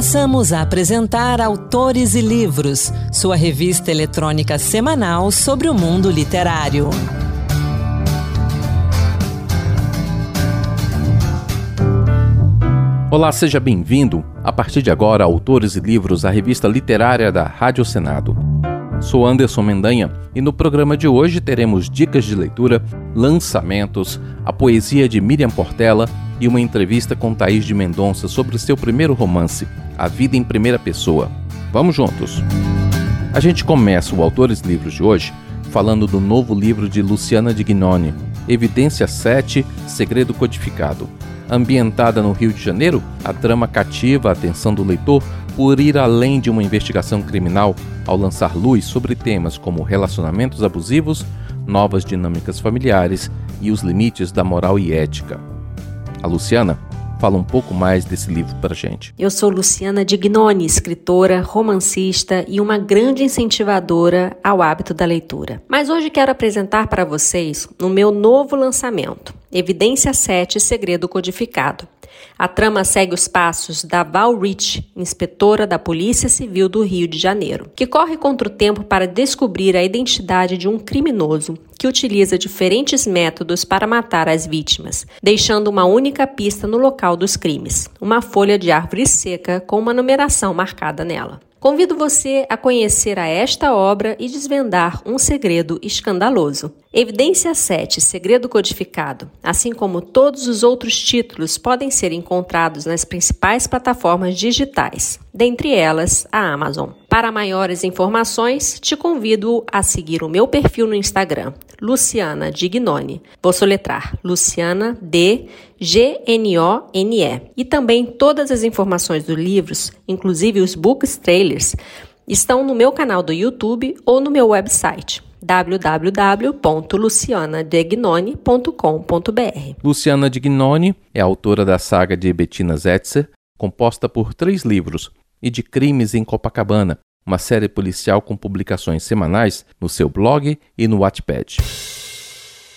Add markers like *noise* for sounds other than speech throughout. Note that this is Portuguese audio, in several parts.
Passamos a apresentar Autores e Livros, sua revista eletrônica semanal sobre o mundo literário. Olá, seja bem-vindo. A partir de agora, Autores e Livros, a revista literária da Rádio Senado. Sou Anderson Mendanha e no programa de hoje teremos dicas de leitura, lançamentos, a poesia de Miriam Portela e uma entrevista com Thaís de Mendonça sobre seu primeiro romance, A Vida em Primeira Pessoa. Vamos juntos! A gente começa o Autores Livros de hoje falando do novo livro de Luciana Dignoni, Evidência 7 Segredo Codificado. Ambientada no Rio de Janeiro, a trama cativa a atenção do leitor por ir além de uma investigação criminal ao lançar luz sobre temas como relacionamentos abusivos, novas dinâmicas familiares e os limites da moral e ética. A Luciana fala um pouco mais desse livro para gente. Eu sou Luciana Dignoni, escritora, romancista e uma grande incentivadora ao hábito da leitura. Mas hoje quero apresentar para vocês o meu novo lançamento, Evidência 7 Segredo Codificado. A trama segue os passos da Val Rich, inspetora da Polícia Civil do Rio de Janeiro, que corre contra o tempo para descobrir a identidade de um criminoso que utiliza diferentes métodos para matar as vítimas, deixando uma única pista no local dos crimes: uma folha de árvore seca com uma numeração marcada nela. Convido você a conhecer a esta obra e desvendar um segredo escandaloso. Evidência 7, Segredo Codificado, assim como todos os outros títulos, podem ser encontrados nas principais plataformas digitais, dentre elas a Amazon. Para maiores informações, te convido a seguir o meu perfil no Instagram, Luciana Dignoni. Vou soletrar Luciana D G N O N E. E também todas as informações dos livros, inclusive os books trailers, estão no meu canal do YouTube ou no meu website www.lucianadegnoni.com.br. Luciana Dignoni é autora da saga de Bettina Zetzer, composta por três livros, e de Crimes em Copacabana, uma série policial com publicações semanais no seu blog e no Wattpad.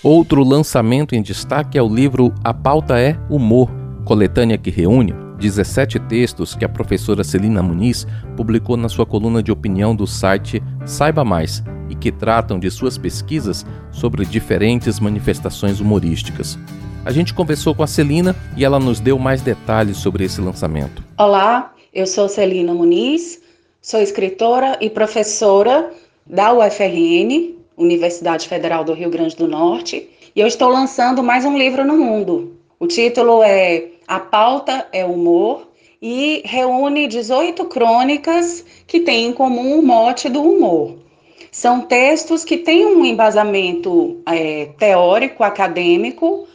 Outro lançamento em destaque é o livro A Pauta é Humor, coletânea que reúne 17 textos que a professora Celina Muniz publicou na sua coluna de opinião do site Saiba Mais e que tratam de suas pesquisas sobre diferentes manifestações humorísticas. A gente conversou com a Celina e ela nos deu mais detalhes sobre esse lançamento. Olá, eu sou Celina Muniz, Sou escritora e professora da UFRN, Universidade Federal do Rio Grande do Norte, e eu estou lançando mais um livro no mundo. O título é A Pauta é Humor e reúne 18 crônicas que têm em comum o mote do humor. São textos que têm um embasamento é, teórico, acadêmico,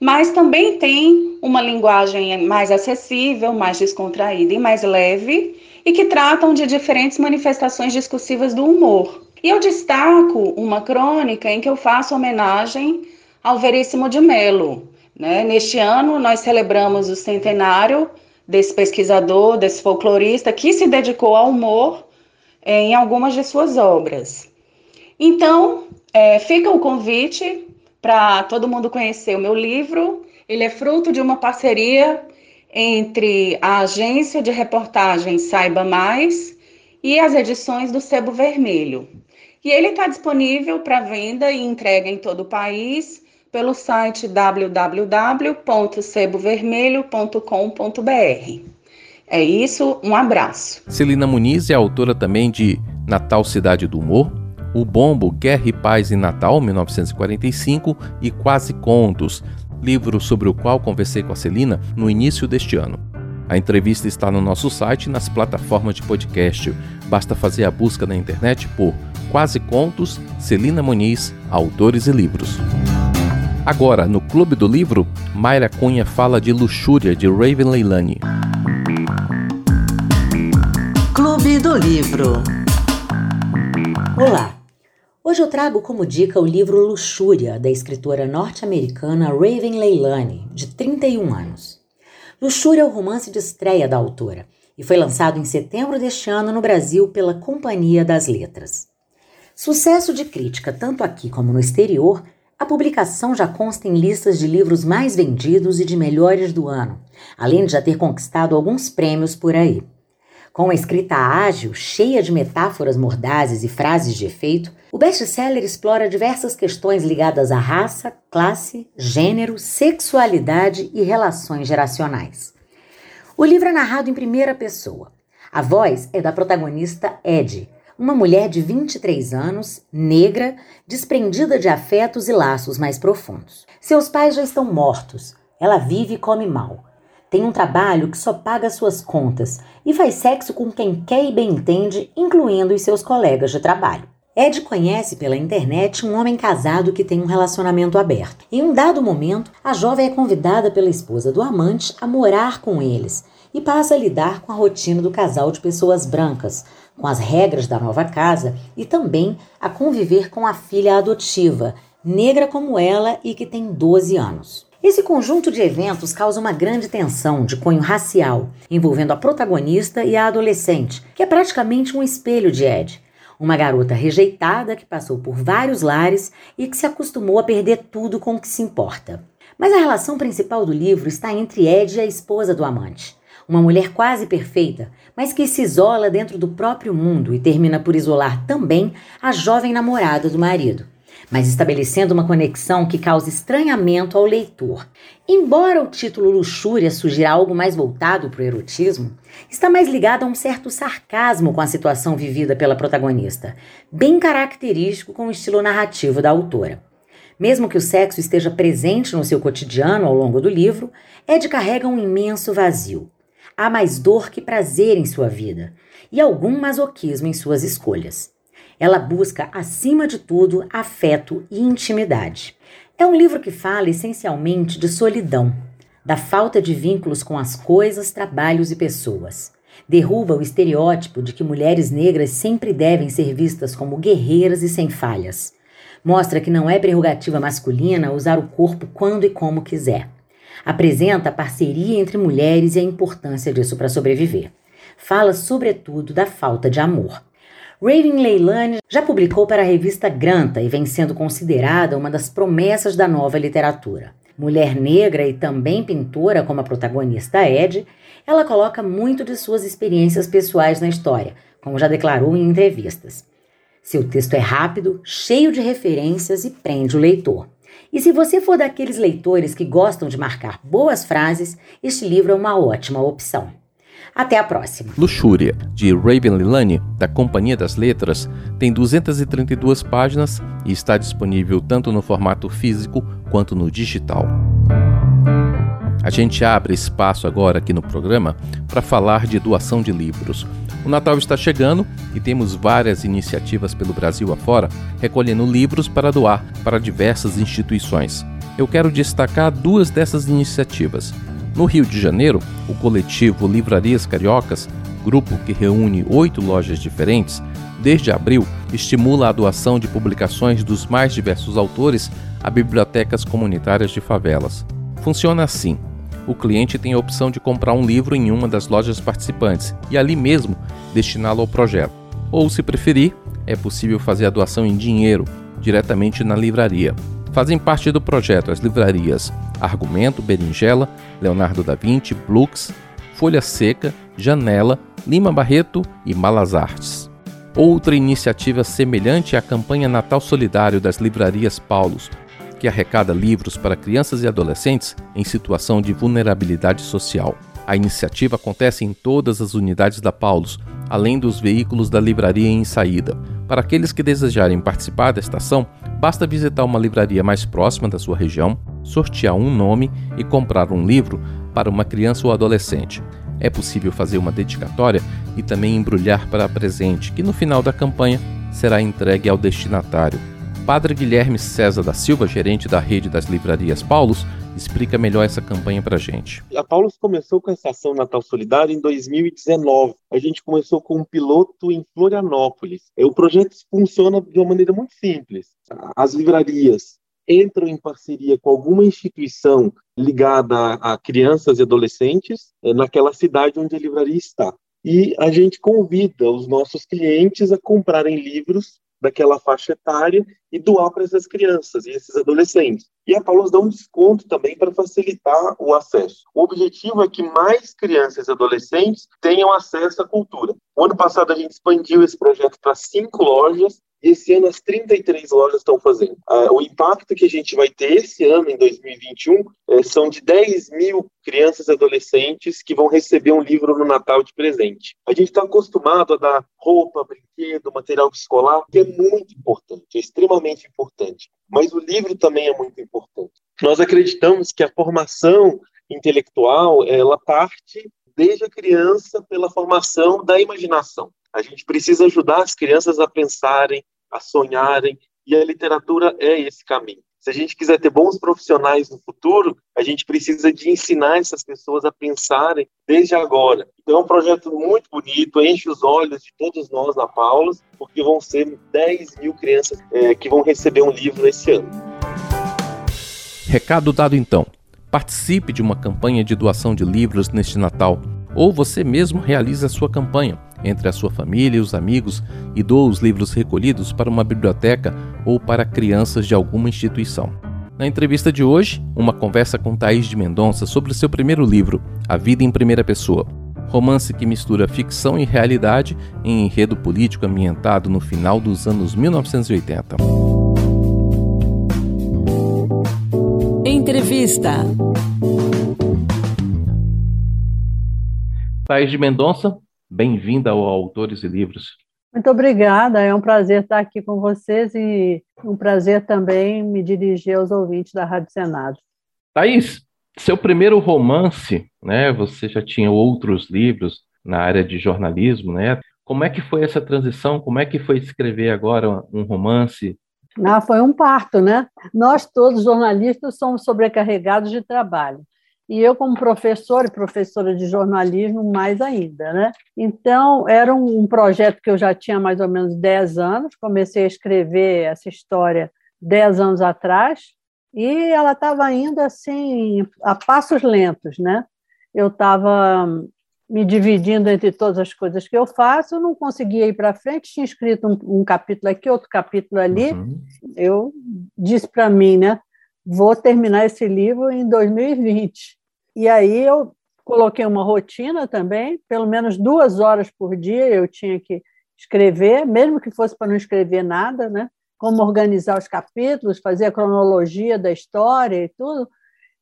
mas também tem uma linguagem mais acessível, mais descontraída e mais leve, e que tratam de diferentes manifestações discursivas do humor. E eu destaco uma crônica em que eu faço homenagem ao Veríssimo de Melo. Né? Neste ano, nós celebramos o centenário desse pesquisador, desse folclorista, que se dedicou ao humor em algumas de suas obras. Então, é, fica o convite para todo mundo conhecer o meu livro. Ele é fruto de uma parceria entre a agência de reportagem Saiba Mais e as edições do Sebo Vermelho. E ele está disponível para venda e entrega em todo o país pelo site www.sebovermelho.com.br. É isso, um abraço. Celina Muniz é autora também de Natal Cidade do Humor, O Bombo, Guerra e Paz em Natal, 1945 e Quase Contos, livro sobre o qual conversei com a Celina no início deste ano. A entrevista está no nosso site e nas plataformas de podcast. Basta fazer a busca na internet por Quase Contos, Celina Muniz, Autores e Livros. Agora, no Clube do Livro, Mayra Cunha fala de Luxúria, de Raven Leilani. Clube do Livro Olá, Hoje eu trago como dica o livro Luxúria, da escritora norte-americana Raven Leilani, de 31 anos. Luxúria é o romance de estreia da autora e foi lançado em setembro deste ano no Brasil pela Companhia das Letras. Sucesso de crítica tanto aqui como no exterior, a publicação já consta em listas de livros mais vendidos e de melhores do ano, além de já ter conquistado alguns prêmios por aí. Com uma escrita ágil, cheia de metáforas mordazes e frases de efeito, o best-seller explora diversas questões ligadas à raça, classe, gênero, sexualidade e relações geracionais. O livro é narrado em primeira pessoa. A voz é da protagonista Ed, uma mulher de 23 anos, negra, desprendida de afetos e laços mais profundos. Seus pais já estão mortos. Ela vive e come mal. Tem um trabalho que só paga suas contas e faz sexo com quem quer e bem entende, incluindo os seus colegas de trabalho. Ed conhece pela internet um homem casado que tem um relacionamento aberto. Em um dado momento, a jovem é convidada pela esposa do amante a morar com eles e passa a lidar com a rotina do casal de pessoas brancas, com as regras da nova casa e também a conviver com a filha adotiva, negra como ela e que tem 12 anos. Esse conjunto de eventos causa uma grande tensão de cunho racial, envolvendo a protagonista e a adolescente, que é praticamente um espelho de Ed. Uma garota rejeitada que passou por vários lares e que se acostumou a perder tudo com o que se importa. Mas a relação principal do livro está entre Ed e a esposa do amante uma mulher quase perfeita, mas que se isola dentro do próprio mundo e termina por isolar também a jovem namorada do marido, mas estabelecendo uma conexão que causa estranhamento ao leitor. Embora o título Luxúria sugira algo mais voltado para o erotismo, está mais ligado a um certo sarcasmo com a situação vivida pela protagonista, bem característico com o estilo narrativo da autora. Mesmo que o sexo esteja presente no seu cotidiano ao longo do livro, Ed carrega um imenso vazio. Há mais dor que prazer em sua vida e algum masoquismo em suas escolhas. Ela busca, acima de tudo, afeto e intimidade. É um livro que fala essencialmente de solidão, da falta de vínculos com as coisas, trabalhos e pessoas. Derruba o estereótipo de que mulheres negras sempre devem ser vistas como guerreiras e sem falhas. Mostra que não é prerrogativa masculina usar o corpo quando e como quiser. Apresenta a parceria entre mulheres e a importância disso para sobreviver. Fala, sobretudo, da falta de amor. Raven Leilani já publicou para a revista Granta e vem sendo considerada uma das promessas da nova literatura. Mulher negra e também pintora, como a protagonista Ed, ela coloca muito de suas experiências pessoais na história, como já declarou em entrevistas. Seu texto é rápido, cheio de referências e prende o leitor. E se você for daqueles leitores que gostam de marcar boas frases, este livro é uma ótima opção. Até a próxima. Luxúria, de Raven Lilani, da Companhia das Letras, tem 232 páginas e está disponível tanto no formato físico quanto no digital. A gente abre espaço agora aqui no programa para falar de doação de livros. O Natal está chegando e temos várias iniciativas pelo Brasil afora recolhendo livros para doar para diversas instituições. Eu quero destacar duas dessas iniciativas. No Rio de Janeiro, o coletivo Livrarias Cariocas, grupo que reúne oito lojas diferentes, desde abril estimula a doação de publicações dos mais diversos autores a bibliotecas comunitárias de favelas. Funciona assim: o cliente tem a opção de comprar um livro em uma das lojas participantes e ali mesmo destiná-lo ao projeto. Ou, se preferir, é possível fazer a doação em dinheiro diretamente na livraria. Fazem parte do projeto as livrarias Argumento, Berinjela, Leonardo da Vinci, Blux, Folha Seca, Janela, Lima Barreto e Malas Artes. Outra iniciativa semelhante é a campanha Natal Solidário das Livrarias Paulos, que arrecada livros para crianças e adolescentes em situação de vulnerabilidade social. A iniciativa acontece em todas as unidades da Paulus, além dos veículos da livraria em saída. Para aqueles que desejarem participar desta ação, basta visitar uma livraria mais próxima da sua região, sortear um nome e comprar um livro para uma criança ou adolescente. É possível fazer uma dedicatória e também embrulhar para presente, que no final da campanha será entregue ao destinatário. Padre Guilherme César da Silva, gerente da rede das livrarias Paulos, explica melhor essa campanha para a gente. A Paulos começou com essa ação Natal Solidário em 2019. A gente começou com um piloto em Florianópolis. O projeto funciona de uma maneira muito simples. As livrarias entram em parceria com alguma instituição ligada a crianças e adolescentes eh, naquela cidade onde a livraria está. E a gente convida os nossos clientes a comprarem livros daquela faixa etária e doar para essas crianças e esses adolescentes. E a Paulus dá um desconto também para facilitar o acesso. O objetivo é que mais crianças e adolescentes tenham acesso à cultura. O ano passado a gente expandiu esse projeto para cinco lojas esse ano as 33 lojas estão fazendo. Uh, o impacto que a gente vai ter esse ano, em 2021, é, são de 10 mil crianças e adolescentes que vão receber um livro no Natal de presente. A gente está acostumado a dar roupa, brinquedo, material escolar, que é muito importante, é extremamente importante. Mas o livro também é muito importante. Nós acreditamos que a formação intelectual, ela parte desde a criança pela formação da imaginação. A gente precisa ajudar as crianças a pensarem, a sonharem, e a literatura é esse caminho. Se a gente quiser ter bons profissionais no futuro, a gente precisa de ensinar essas pessoas a pensarem desde agora. Então é um projeto muito bonito, enche os olhos de todos nós na Paulus, porque vão ser 10 mil crianças é, que vão receber um livro esse ano. Recado dado então. Participe de uma campanha de doação de livros neste Natal, ou você mesmo realize a sua campanha entre a sua família e os amigos e doa os livros recolhidos para uma biblioteca ou para crianças de alguma instituição. Na entrevista de hoje, uma conversa com Thaís de Mendonça sobre seu primeiro livro, A Vida em Primeira Pessoa. Romance que mistura ficção e realidade em enredo político ambientado no final dos anos 1980. Entrevista. Thaís de Mendonça, Bem-vinda ao Autores e Livros. Muito obrigada, é um prazer estar aqui com vocês e um prazer também me dirigir aos ouvintes da Rádio Senado. Thaís, seu primeiro romance, né? Você já tinha outros livros na área de jornalismo, né? Como é que foi essa transição? Como é que foi escrever agora um romance? Ah, foi um parto, né? Nós todos jornalistas somos sobrecarregados de trabalho e eu como professora e professora de jornalismo mais ainda, né? Então, era um projeto que eu já tinha mais ou menos 10 anos, comecei a escrever essa história 10 anos atrás, e ela estava indo assim, a passos lentos, né? Eu estava me dividindo entre todas as coisas que eu faço, eu não conseguia ir para frente, tinha escrito um, um, capítulo aqui, outro capítulo ali, uhum. eu disse para mim, né? Vou terminar esse livro em 2020. E aí eu coloquei uma rotina também, pelo menos duas horas por dia eu tinha que escrever, mesmo que fosse para não escrever nada, né? Como organizar os capítulos, fazer a cronologia da história e tudo.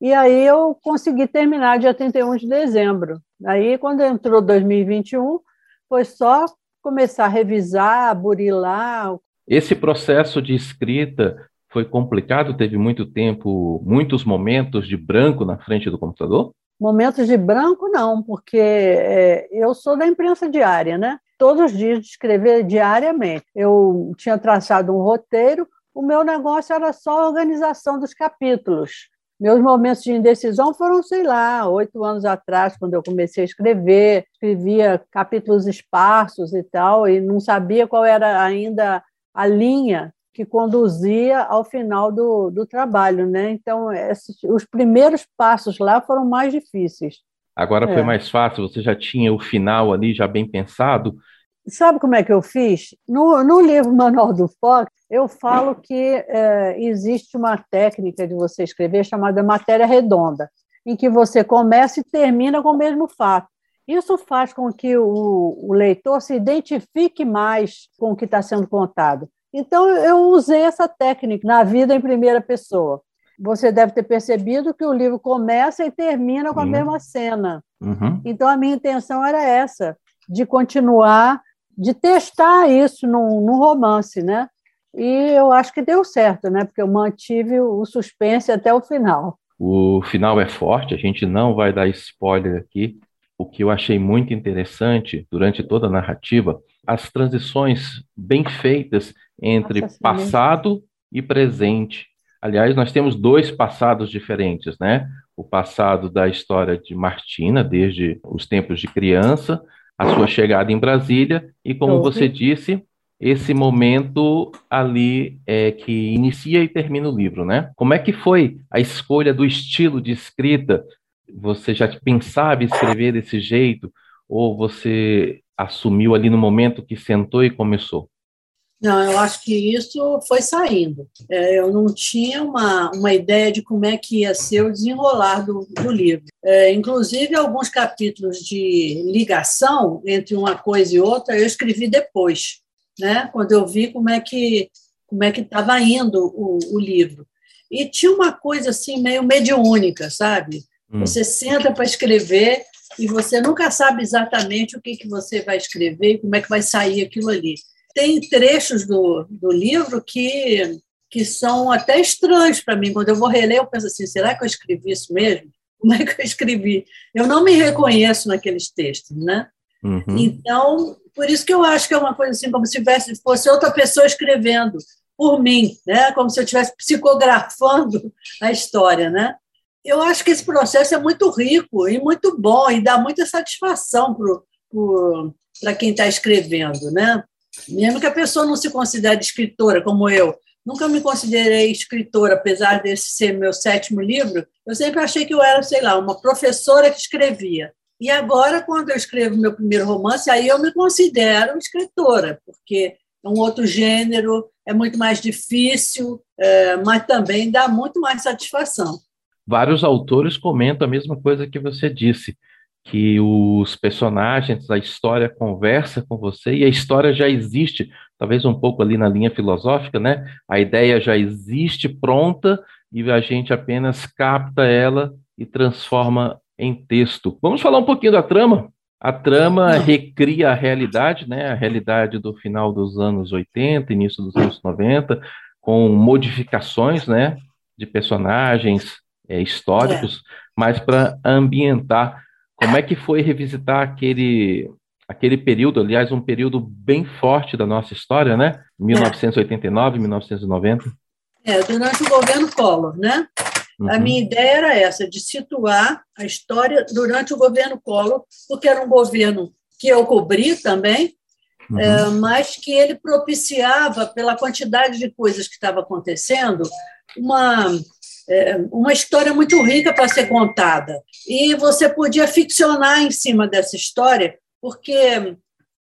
E aí eu consegui terminar dia 31 de dezembro. Aí, quando entrou 2021, foi só começar a revisar, burilar. Esse processo de escrita foi complicado? Teve muito tempo, muitos momentos de branco na frente do computador? Momentos de branco, não, porque é, eu sou da imprensa diária, né? Todos os dias de escrever diariamente. Eu tinha traçado um roteiro, o meu negócio era só a organização dos capítulos. Meus momentos de indecisão foram, sei lá, oito anos atrás, quando eu comecei a escrever, escrevia capítulos esparsos e tal, e não sabia qual era ainda a linha que conduzia ao final do, do trabalho, né? Então, esses, os primeiros passos lá foram mais difíceis. Agora foi é. mais fácil, você já tinha o final ali já bem pensado? Sabe como é que eu fiz? No, no livro Manual do Fox, eu falo que é, existe uma técnica de você escrever chamada matéria redonda, em que você começa e termina com o mesmo fato. Isso faz com que o, o leitor se identifique mais com o que está sendo contado. Então, eu usei essa técnica na vida em primeira pessoa. Você deve ter percebido que o livro começa e termina com a uhum. mesma cena. Uhum. Então, a minha intenção era essa, de continuar, de testar isso num, num romance, né? E eu acho que deu certo, né? Porque eu mantive o suspense até o final. O final é forte, a gente não vai dar spoiler aqui. O que eu achei muito interessante durante toda a narrativa, as transições bem feitas entre Nossa, passado e presente. Aliás, nós temos dois passados diferentes, né? O passado da história de Martina, desde os tempos de criança, a sua chegada em Brasília, e como você disse, esse momento ali é que inicia e termina o livro, né? Como é que foi a escolha do estilo de escrita? Você já pensava em escrever desse jeito? Ou você assumiu ali no momento que sentou e começou? Não, eu acho que isso foi saindo. É, eu não tinha uma, uma ideia de como é que ia ser o desenrolar do, do livro. É, inclusive, alguns capítulos de ligação entre uma coisa e outra eu escrevi depois, né? quando eu vi como é que como é que estava indo o, o, livro. E tinha uma coisa assim meio mediúnica, sabe? Hum. Você senta para escrever e você nunca sabe exatamente o que, que você vai escrever e como é que vai sair aquilo ali tem trechos do, do livro que, que são até estranhos para mim. Quando eu vou reler, eu penso assim: será que eu escrevi isso mesmo? *laughs* Como é que eu escrevi? Eu não me reconheço naqueles textos, né? Uhum. Então, por isso que eu acho que é uma coisa assim, como se tivesse, fosse outra pessoa escrevendo por mim, né? Como se eu estivesse psicografando *laughs* a história, né? Eu acho que esse processo é muito rico e muito bom e dá muita satisfação para quem está escrevendo, né? Mesmo que a pessoa não se considere escritora, como eu, nunca me considerei escritora, apesar desse ser meu sétimo livro, eu sempre achei que eu era, sei lá, uma professora que escrevia. E agora, quando eu escrevo meu primeiro romance, aí eu me considero escritora, porque é um outro gênero, é muito mais difícil, é, mas também dá muito mais satisfação. Vários autores comentam a mesma coisa que você disse que os personagens, a história conversa com você e a história já existe, talvez um pouco ali na linha filosófica, né? A ideia já existe pronta e a gente apenas capta ela e transforma em texto. Vamos falar um pouquinho da trama? A trama recria a realidade, né? A realidade do final dos anos 80, início dos anos 90, com modificações, né? De personagens é, históricos, é. mas para ambientar como é que foi revisitar aquele aquele período, aliás, um período bem forte da nossa história, né? 1989, é. 1990. É, durante o governo Collor, né? Uhum. A minha ideia era essa, de situar a história durante o governo Collor, porque era um governo que eu cobri também, uhum. é, mas que ele propiciava, pela quantidade de coisas que estava acontecendo, uma é, uma história muito rica para ser contada. E você podia ficcionar em cima dessa história, porque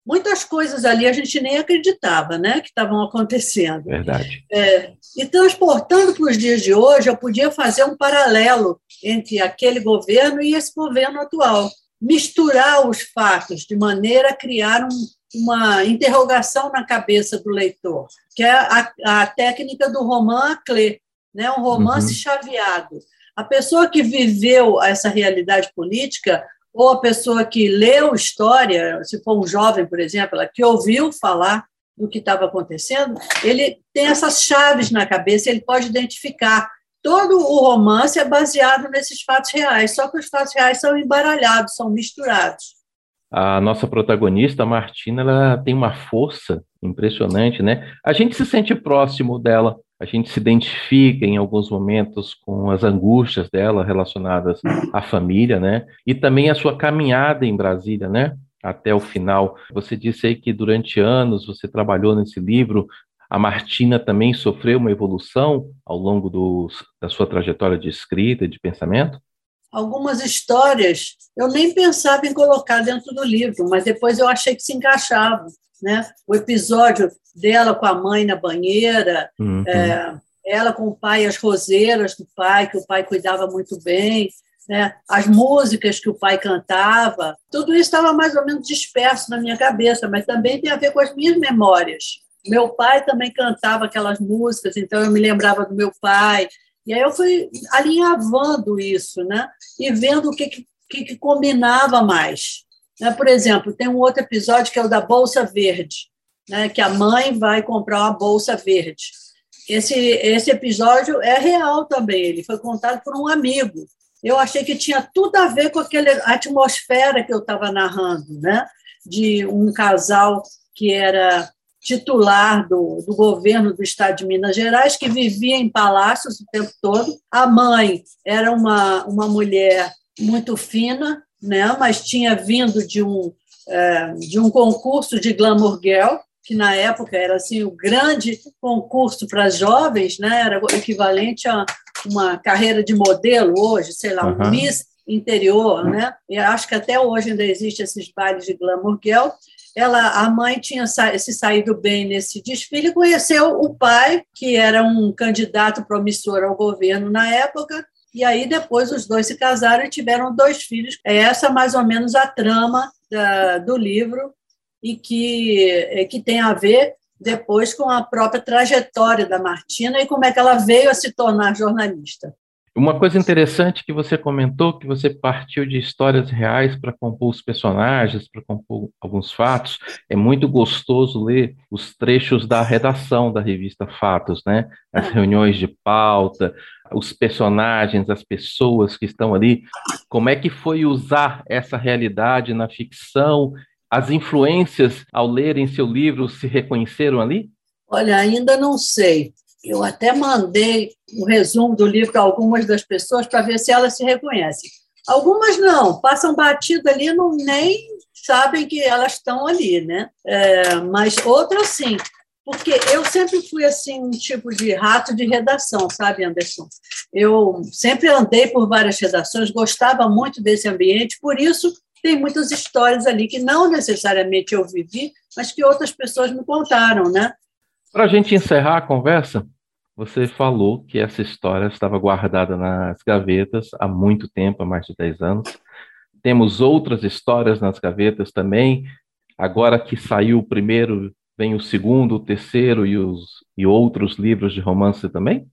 muitas coisas ali a gente nem acreditava né, que estavam acontecendo. Verdade. É, e transportando para os dias de hoje, eu podia fazer um paralelo entre aquele governo e esse governo atual. Misturar os fatos de maneira a criar um, uma interrogação na cabeça do leitor, que é a, a técnica do roman à clé né? um romance uhum. chaveado. A pessoa que viveu essa realidade política, ou a pessoa que leu história, se for um jovem, por exemplo, que ouviu falar do que estava acontecendo, ele tem essas chaves na cabeça, ele pode identificar. Todo o romance é baseado nesses fatos reais, só que os fatos reais são embaralhados, são misturados. A nossa protagonista, a Martina, ela tem uma força impressionante, né? A gente se sente próximo dela, a gente se identifica em alguns momentos com as angústias dela relacionadas à família, né? E também a sua caminhada em Brasília, né? Até o final. Você disse aí que durante anos você trabalhou nesse livro. A Martina também sofreu uma evolução ao longo do, da sua trajetória de escrita e de pensamento? Algumas histórias eu nem pensava em colocar dentro do livro, mas depois eu achei que se encaixavam né? O episódio dela com a mãe na banheira, uhum. é, ela com o pai, as roseiras do pai, que o pai cuidava muito bem, né? as músicas que o pai cantava, tudo isso estava mais ou menos disperso na minha cabeça, mas também tem a ver com as minhas memórias. Meu pai também cantava aquelas músicas, então eu me lembrava do meu pai. E aí eu fui alinhavando isso, né? E vendo o que, que, que combinava mais. Né? Por exemplo, tem um outro episódio que é o da Bolsa Verde, né? que a mãe vai comprar uma bolsa verde. Esse, esse episódio é real também, ele foi contado por um amigo. Eu achei que tinha tudo a ver com aquela atmosfera que eu estava narrando, né? de um casal que era titular do, do governo do estado de Minas Gerais, que vivia em palácios o tempo todo. A mãe era uma, uma mulher muito fina, né? mas tinha vindo de um, é, de um concurso de Glamour Girl, que na época era assim o grande concurso para jovens, né? era equivalente a uma carreira de modelo hoje, sei lá, um Miss interior, né? E acho que até hoje ainda existe esses bailes de Glamour Girl. ela, a mãe tinha se saído bem nesse desfile, conheceu o pai, que era um candidato promissor ao governo na época, e aí depois os dois se casaram e tiveram dois filhos. É essa mais ou menos a trama da, do livro e que, é, que tem a ver depois com a própria trajetória da Martina e como é que ela veio a se tornar jornalista. Uma coisa interessante que você comentou, que você partiu de histórias reais para compor os personagens, para compor alguns fatos. É muito gostoso ler os trechos da redação da revista Fatos, né? As é. reuniões de pauta, os personagens, as pessoas que estão ali. Como é que foi usar essa realidade na ficção? As influências, ao lerem seu livro, se reconheceram ali? Olha, ainda não sei. Eu até mandei um resumo do livro para algumas das pessoas para ver se elas se reconhecem. Algumas não, passam batido ali, não nem sabem que elas estão ali, né? É, mas outras sim, porque eu sempre fui assim um tipo de rato de redação, sabe, Anderson? Eu sempre andei por várias redações, gostava muito desse ambiente, por isso tem muitas histórias ali que não necessariamente eu vivi, mas que outras pessoas me contaram, né? Para a gente encerrar a conversa, você falou que essa história estava guardada nas gavetas há muito tempo, há mais de 10 anos. Temos outras histórias nas gavetas também. Agora que saiu o primeiro, vem o segundo, o terceiro e, os, e outros livros de romance também?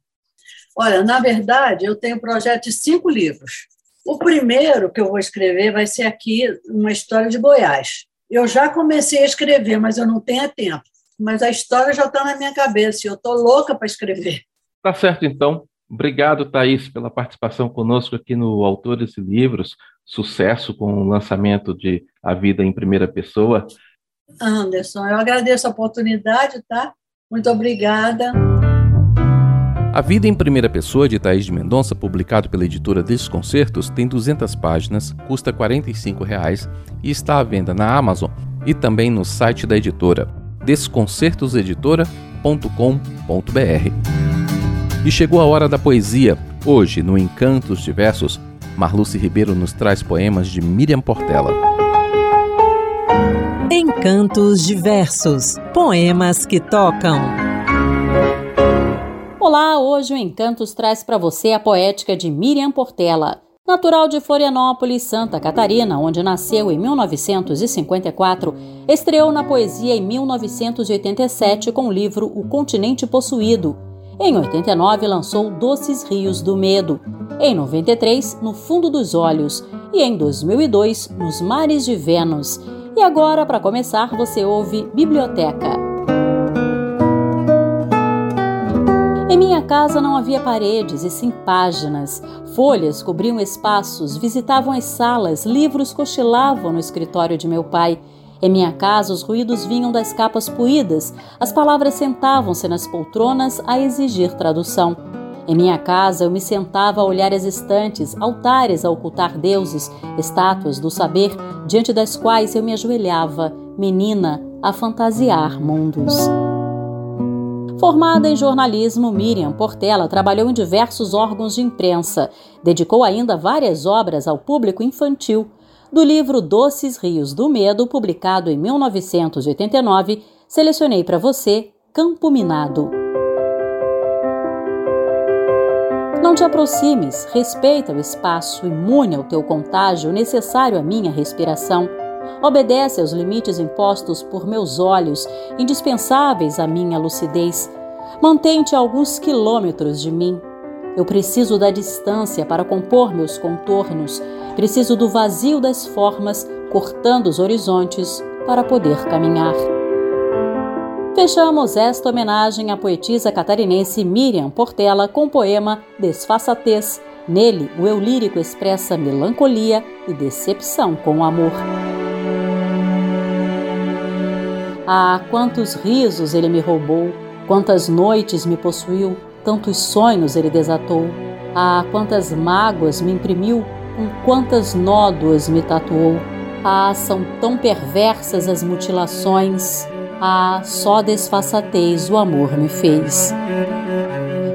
Olha, na verdade, eu tenho um projeto de cinco livros. O primeiro que eu vou escrever vai ser aqui uma história de Goiás. Eu já comecei a escrever, mas eu não tenho tempo mas a história já está na minha cabeça e eu estou louca para escrever. Tá certo, então. Obrigado, Thaís, pela participação conosco aqui no Autores e Livros. Sucesso com o lançamento de A Vida em Primeira Pessoa. Anderson, eu agradeço a oportunidade, tá? Muito obrigada. A Vida em Primeira Pessoa, de Thaís de Mendonça, publicado pela editora Desconcertos, tem 200 páginas, custa 45 reais, e está à venda na Amazon e também no site da editora desconcertoseditora.com.br. E chegou a hora da poesia. Hoje, no Encantos Diversos, Marluce Ribeiro nos traz poemas de Miriam Portela. Encantos Diversos Poemas que tocam. Olá, hoje o Encantos traz para você a poética de Miriam Portela. Natural de Florianópolis, Santa Catarina, onde nasceu em 1954, estreou na poesia em 1987 com o livro O Continente Possuído. Em 89, lançou Doces Rios do Medo. Em 93, No Fundo dos Olhos. E em 2002, Nos Mares de Vênus. E agora, para começar, você ouve Biblioteca. Em minha casa não havia paredes e sim páginas. Folhas cobriam espaços, visitavam as salas, livros cochilavam no escritório de meu pai. Em minha casa, os ruídos vinham das capas poídas, as palavras sentavam-se nas poltronas a exigir tradução. Em minha casa, eu me sentava a olhar as estantes, altares a ocultar deuses, estátuas do saber, diante das quais eu me ajoelhava, menina, a fantasiar mundos. Formada em jornalismo, Miriam Portela trabalhou em diversos órgãos de imprensa. Dedicou ainda várias obras ao público infantil. Do livro Doces Rios do Medo, publicado em 1989, selecionei para você Campo Minado. Não te aproximes, respeita o espaço, imune ao teu contágio necessário à minha respiração. Obedece aos limites impostos por meus olhos, indispensáveis à minha lucidez. Mantém-te a alguns quilômetros de mim. Eu preciso da distância para compor meus contornos, preciso do vazio das formas, cortando os horizontes para poder caminhar. Fechamos esta homenagem à poetisa catarinense Miriam Portela com o poema Desfaçatez. Nele, o eu lírico expressa melancolia e decepção com o amor. Ah, quantos risos ele me roubou, quantas noites me possuiu, tantos sonhos ele desatou. Ah, quantas mágoas me imprimiu, com quantas nódoas me tatuou. Ah, são tão perversas as mutilações. Ah, só desfaçatez o amor me fez.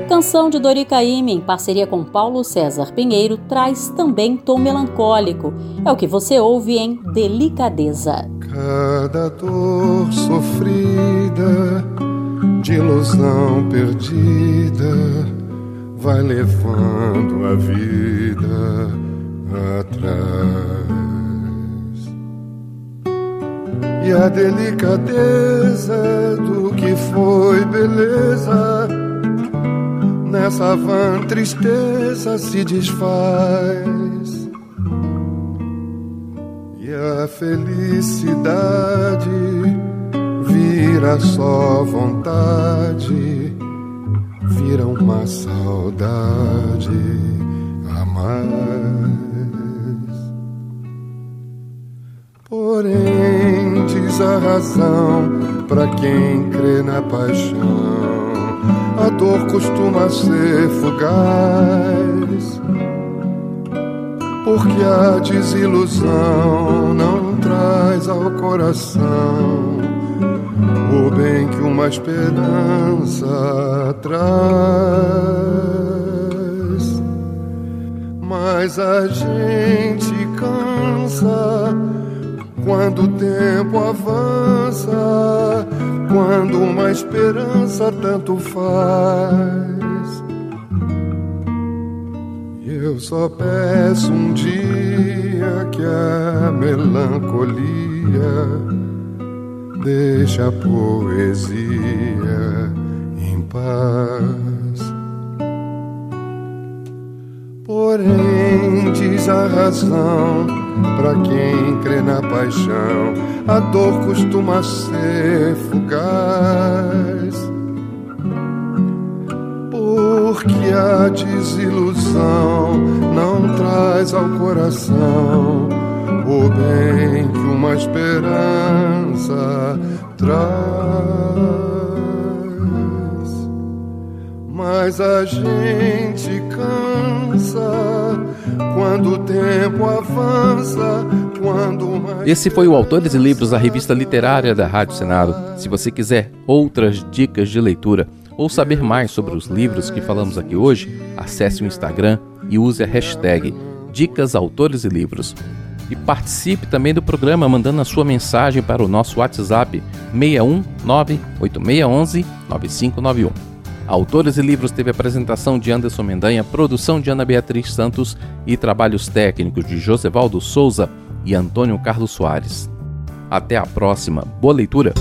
canção de Dori Caymmi, em parceria com Paulo César Pinheiro, traz também tom melancólico. É o que você ouve em Delicadeza. Cada dor sofrida, de ilusão perdida, vai levando a vida atrás. E a delicadeza do que foi beleza nessa van tristeza se desfaz e a felicidade vira só vontade, vira uma saudade a mais. Porém, razão para quem crê na paixão a dor costuma ser fugaz, porque a desilusão não traz ao coração o bem que uma esperança traz. Mas a gente cansa quando o tempo avança quando uma esperança tanto faz. Eu só peço um dia que a melancolia deixa a poesia em paz. Porém, diz a razão para quem crê na paixão, a dor costuma ser fugaz. Porque a desilusão não traz ao coração o bem que uma esperança traz. Mas a gente cansa quando o tempo avança, quando. Esse foi o Autores e Livros, a revista literária da Rádio Senado. Se você quiser outras dicas de leitura ou saber mais sobre os livros que falamos aqui hoje, acesse o Instagram e use a hashtag Dicas Autores e Livros. E participe também do programa mandando a sua mensagem para o nosso WhatsApp 619 8611 9591. Autores e Livros teve apresentação de Anderson Mendanha, produção de Ana Beatriz Santos e trabalhos técnicos de Josevaldo Souza e Antônio Carlos Soares. Até a próxima. Boa leitura.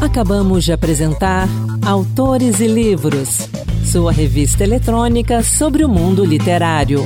Acabamos de apresentar Autores e Livros, sua revista eletrônica sobre o mundo literário.